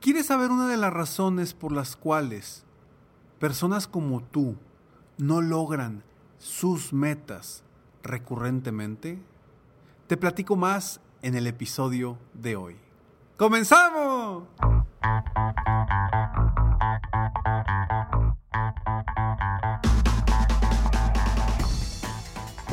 ¿Quieres saber una de las razones por las cuales personas como tú no logran sus metas recurrentemente? Te platico más en el episodio de hoy. ¡Comenzamos!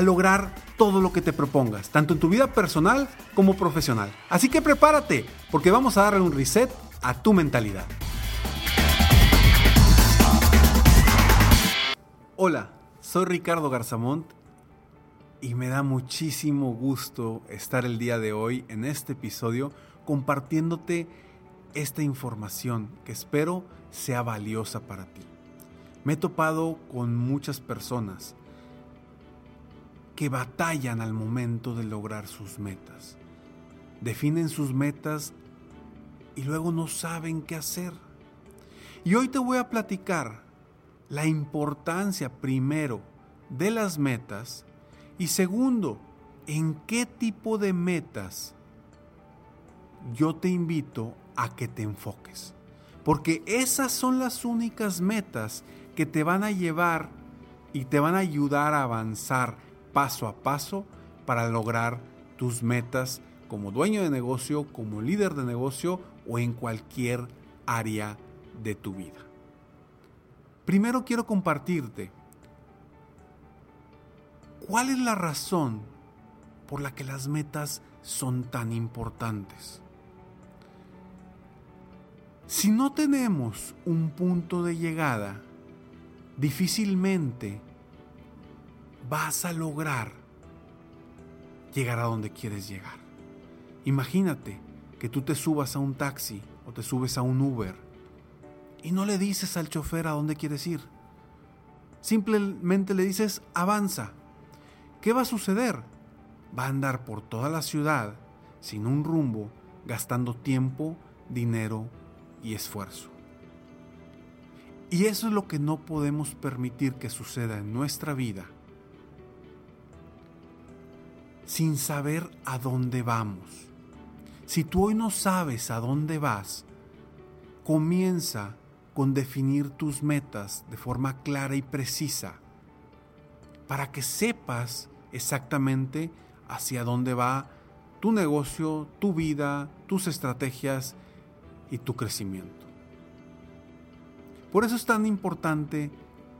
lograr todo lo que te propongas, tanto en tu vida personal como profesional. Así que prepárate, porque vamos a darle un reset a tu mentalidad. Hola, soy Ricardo Garzamont y me da muchísimo gusto estar el día de hoy en este episodio compartiéndote esta información que espero sea valiosa para ti. Me he topado con muchas personas que batallan al momento de lograr sus metas. Definen sus metas y luego no saben qué hacer. Y hoy te voy a platicar la importancia primero de las metas y segundo, en qué tipo de metas yo te invito a que te enfoques. Porque esas son las únicas metas que te van a llevar y te van a ayudar a avanzar paso a paso para lograr tus metas como dueño de negocio, como líder de negocio o en cualquier área de tu vida. Primero quiero compartirte cuál es la razón por la que las metas son tan importantes. Si no tenemos un punto de llegada, difícilmente vas a lograr llegar a donde quieres llegar. Imagínate que tú te subas a un taxi o te subes a un Uber y no le dices al chofer a dónde quieres ir. Simplemente le dices avanza. ¿Qué va a suceder? Va a andar por toda la ciudad sin un rumbo, gastando tiempo, dinero y esfuerzo. Y eso es lo que no podemos permitir que suceda en nuestra vida sin saber a dónde vamos. Si tú hoy no sabes a dónde vas, comienza con definir tus metas de forma clara y precisa para que sepas exactamente hacia dónde va tu negocio, tu vida, tus estrategias y tu crecimiento. Por eso es tan importante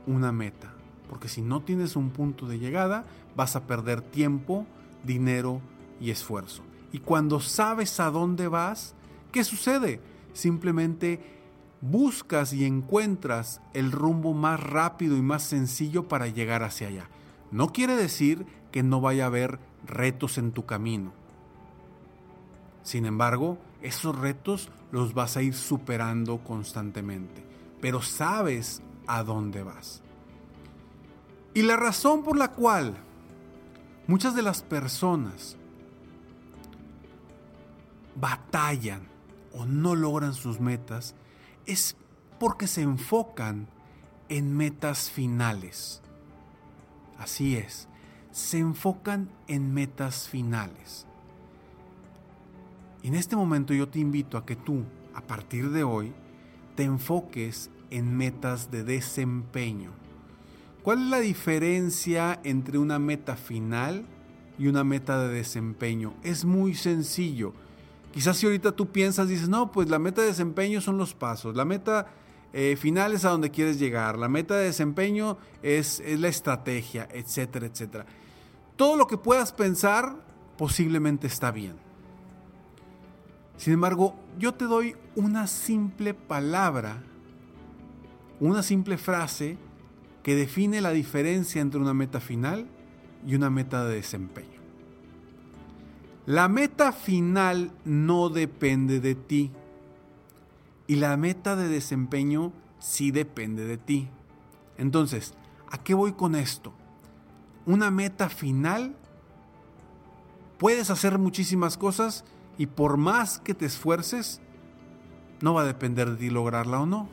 una meta, porque si no tienes un punto de llegada, vas a perder tiempo, dinero y esfuerzo. Y cuando sabes a dónde vas, ¿qué sucede? Simplemente buscas y encuentras el rumbo más rápido y más sencillo para llegar hacia allá. No quiere decir que no vaya a haber retos en tu camino. Sin embargo, esos retos los vas a ir superando constantemente, pero sabes a dónde vas. Y la razón por la cual Muchas de las personas batallan o no logran sus metas es porque se enfocan en metas finales. Así es, se enfocan en metas finales. En este momento yo te invito a que tú, a partir de hoy, te enfoques en metas de desempeño. ¿Cuál es la diferencia entre una meta final y una meta de desempeño? Es muy sencillo. Quizás si ahorita tú piensas, dices, no, pues la meta de desempeño son los pasos, la meta eh, final es a donde quieres llegar, la meta de desempeño es, es la estrategia, etcétera, etcétera. Todo lo que puedas pensar posiblemente está bien. Sin embargo, yo te doy una simple palabra, una simple frase que define la diferencia entre una meta final y una meta de desempeño. La meta final no depende de ti y la meta de desempeño sí depende de ti. Entonces, ¿a qué voy con esto? Una meta final, puedes hacer muchísimas cosas y por más que te esfuerces, no va a depender de ti lograrla o no.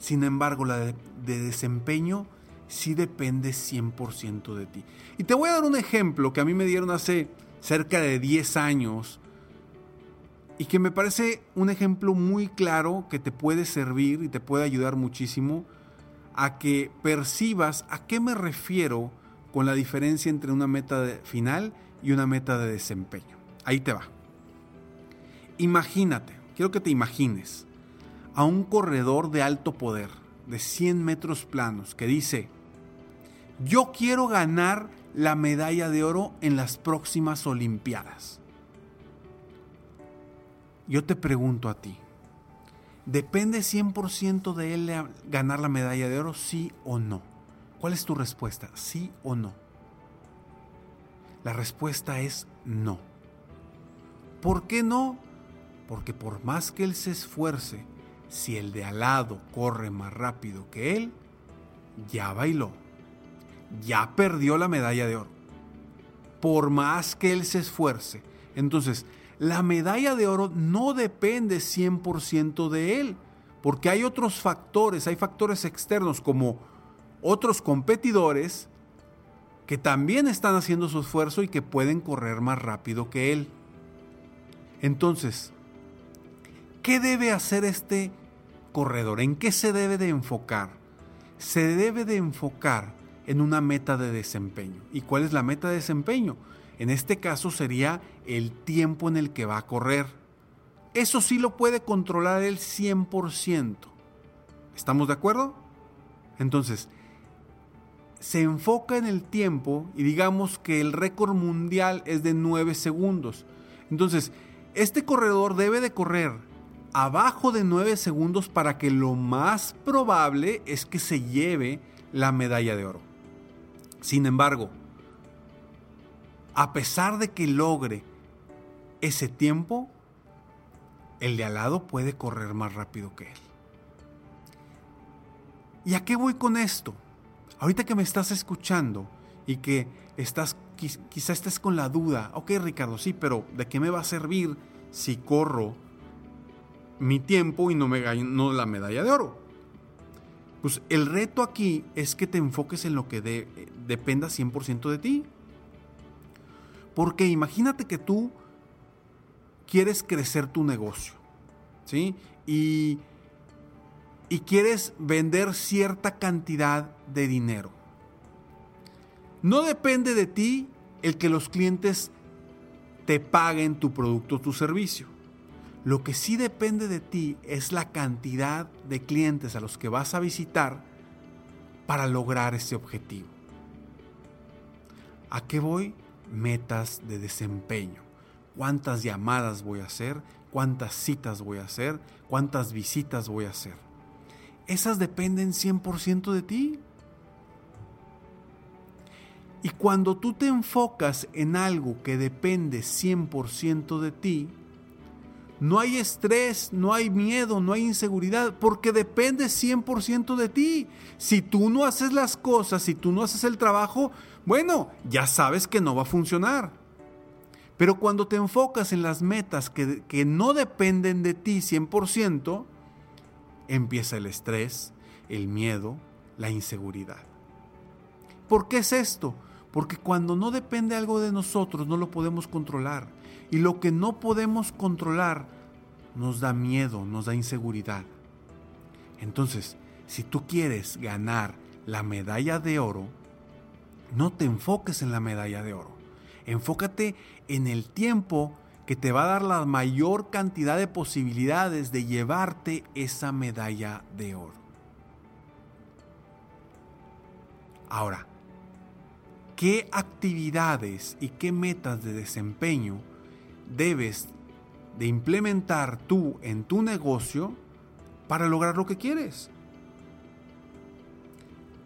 Sin embargo, la de, desempeño sí depende 100% de ti. Y te voy a dar un ejemplo que a mí me dieron hace cerca de 10 años y que me parece un ejemplo muy claro que te puede servir y te puede ayudar muchísimo a que percibas a qué me refiero con la diferencia entre una meta final y una meta de desempeño. Ahí te va. Imagínate, quiero que te imagines a un corredor de alto poder, de 100 metros planos, que dice, yo quiero ganar la medalla de oro en las próximas Olimpiadas. Yo te pregunto a ti, ¿depende 100% de él ganar la medalla de oro, sí o no? ¿Cuál es tu respuesta? ¿Sí o no? La respuesta es no. ¿Por qué no? Porque por más que él se esfuerce, si el de al lado corre más rápido que él, ya bailó, ya perdió la medalla de oro. Por más que él se esfuerce. Entonces, la medalla de oro no depende 100% de él, porque hay otros factores, hay factores externos como otros competidores que también están haciendo su esfuerzo y que pueden correr más rápido que él. Entonces, ¿qué debe hacer este corredor? ¿En qué se debe de enfocar? Se debe de enfocar en una meta de desempeño. ¿Y cuál es la meta de desempeño? En este caso sería el tiempo en el que va a correr. Eso sí lo puede controlar el 100%. ¿Estamos de acuerdo? Entonces, se enfoca en el tiempo y digamos que el récord mundial es de 9 segundos. Entonces, este corredor debe de correr abajo de 9 segundos para que lo más probable es que se lleve la medalla de oro. Sin embargo, a pesar de que logre ese tiempo, el de al lado puede correr más rápido que él. ¿Y a qué voy con esto? Ahorita que me estás escuchando y que estás quizá estés con la duda, ok Ricardo, sí, pero ¿de qué me va a servir si corro mi tiempo y no me gano la medalla de oro? Pues el reto aquí es que te enfoques en lo que dependa 100% de ti. Porque imagínate que tú quieres crecer tu negocio, ¿sí? Y, y quieres vender cierta cantidad de dinero. No depende de ti el que los clientes te paguen tu producto o tu servicio. Lo que sí depende de ti es la cantidad de clientes a los que vas a visitar para lograr ese objetivo. ¿A qué voy? Metas de desempeño. ¿Cuántas llamadas voy a hacer? ¿Cuántas citas voy a hacer? ¿Cuántas visitas voy a hacer? Esas dependen 100% de ti. Y cuando tú te enfocas en algo que depende 100% de ti, no hay estrés, no hay miedo, no hay inseguridad, porque depende 100% de ti. Si tú no haces las cosas, si tú no haces el trabajo, bueno, ya sabes que no va a funcionar. Pero cuando te enfocas en las metas que, que no dependen de ti 100%, empieza el estrés, el miedo, la inseguridad. por qué es esto? Porque cuando no depende algo de nosotros, no lo podemos controlar. Y lo que no podemos controlar nos da miedo, nos da inseguridad. Entonces, si tú quieres ganar la medalla de oro, no te enfoques en la medalla de oro. Enfócate en el tiempo que te va a dar la mayor cantidad de posibilidades de llevarte esa medalla de oro. Ahora, ¿qué actividades y qué metas de desempeño debes de implementar tú en tu negocio para lograr lo que quieres?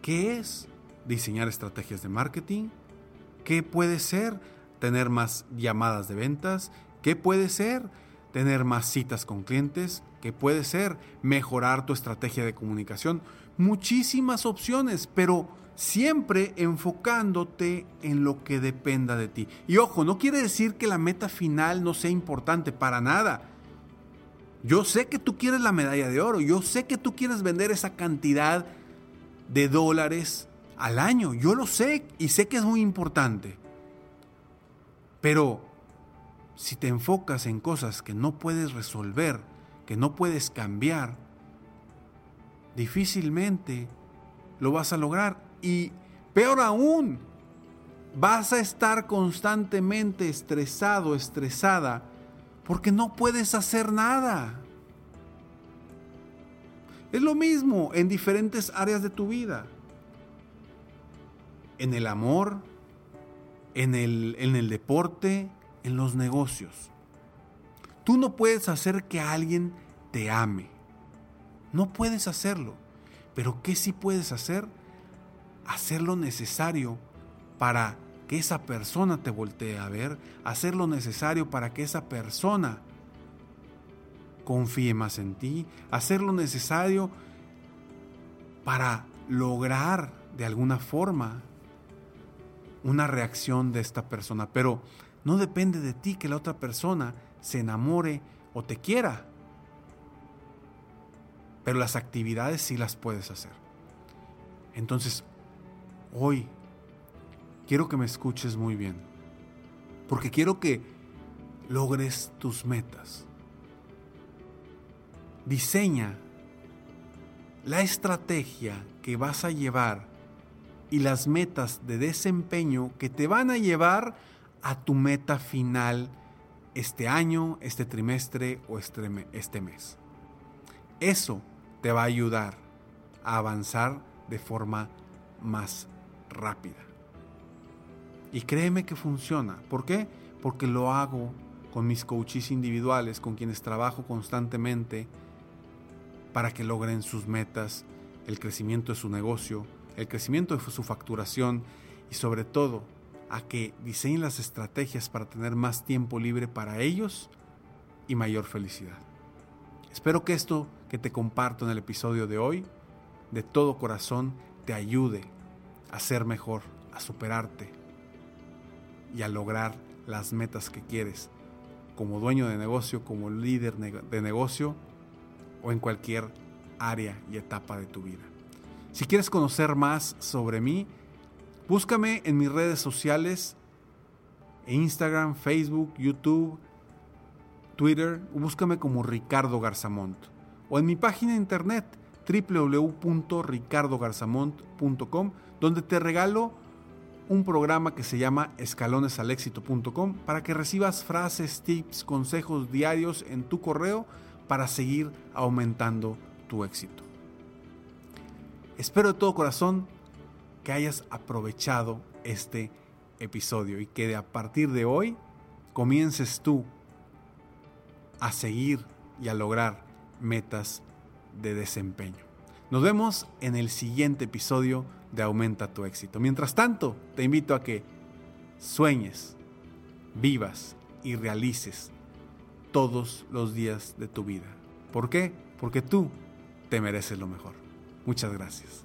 ¿Qué es diseñar estrategias de marketing? ¿Qué puede ser tener más llamadas de ventas? ¿Qué puede ser tener más citas con clientes? ¿Qué puede ser mejorar tu estrategia de comunicación? Muchísimas opciones, pero siempre enfocándote en lo que dependa de ti. Y ojo, no quiere decir que la meta final no sea importante, para nada. Yo sé que tú quieres la medalla de oro, yo sé que tú quieres vender esa cantidad de dólares al año, yo lo sé y sé que es muy importante. Pero si te enfocas en cosas que no puedes resolver, que no puedes cambiar, difícilmente lo vas a lograr. Y peor aún, vas a estar constantemente estresado, estresada, porque no puedes hacer nada. Es lo mismo en diferentes áreas de tu vida. En el amor, en el, en el deporte, en los negocios. Tú no puedes hacer que alguien te ame. No puedes hacerlo. Pero ¿qué sí puedes hacer? Hacer lo necesario para que esa persona te voltee a ver, hacer lo necesario para que esa persona confíe más en ti, hacer lo necesario para lograr de alguna forma una reacción de esta persona. Pero no depende de ti que la otra persona se enamore o te quiera. Pero las actividades sí las puedes hacer. Entonces, hoy quiero que me escuches muy bien. Porque quiero que logres tus metas. Diseña la estrategia que vas a llevar y las metas de desempeño que te van a llevar a tu meta final este año, este trimestre o este, este mes. Eso te va a ayudar a avanzar de forma más rápida. Y créeme que funciona. ¿Por qué? Porque lo hago con mis coaches individuales, con quienes trabajo constantemente para que logren sus metas, el crecimiento de su negocio, el crecimiento de su facturación y sobre todo a que diseñen las estrategias para tener más tiempo libre para ellos y mayor felicidad. Espero que esto que te comparto en el episodio de hoy, de todo corazón, te ayude a ser mejor, a superarte y a lograr las metas que quieres como dueño de negocio, como líder de negocio o en cualquier área y etapa de tu vida. Si quieres conocer más sobre mí, búscame en mis redes sociales, Instagram, Facebook, YouTube, Twitter, búscame como Ricardo Garzamont o en mi página internet www.ricardogarzamont.com donde te regalo un programa que se llama escalonesalexito.com para que recibas frases, tips, consejos diarios en tu correo para seguir aumentando tu éxito. Espero de todo corazón que hayas aprovechado este episodio y que a partir de hoy comiences tú a seguir y a lograr metas de desempeño. Nos vemos en el siguiente episodio de Aumenta tu éxito. Mientras tanto, te invito a que sueñes, vivas y realices todos los días de tu vida. ¿Por qué? Porque tú te mereces lo mejor. Muchas gracias.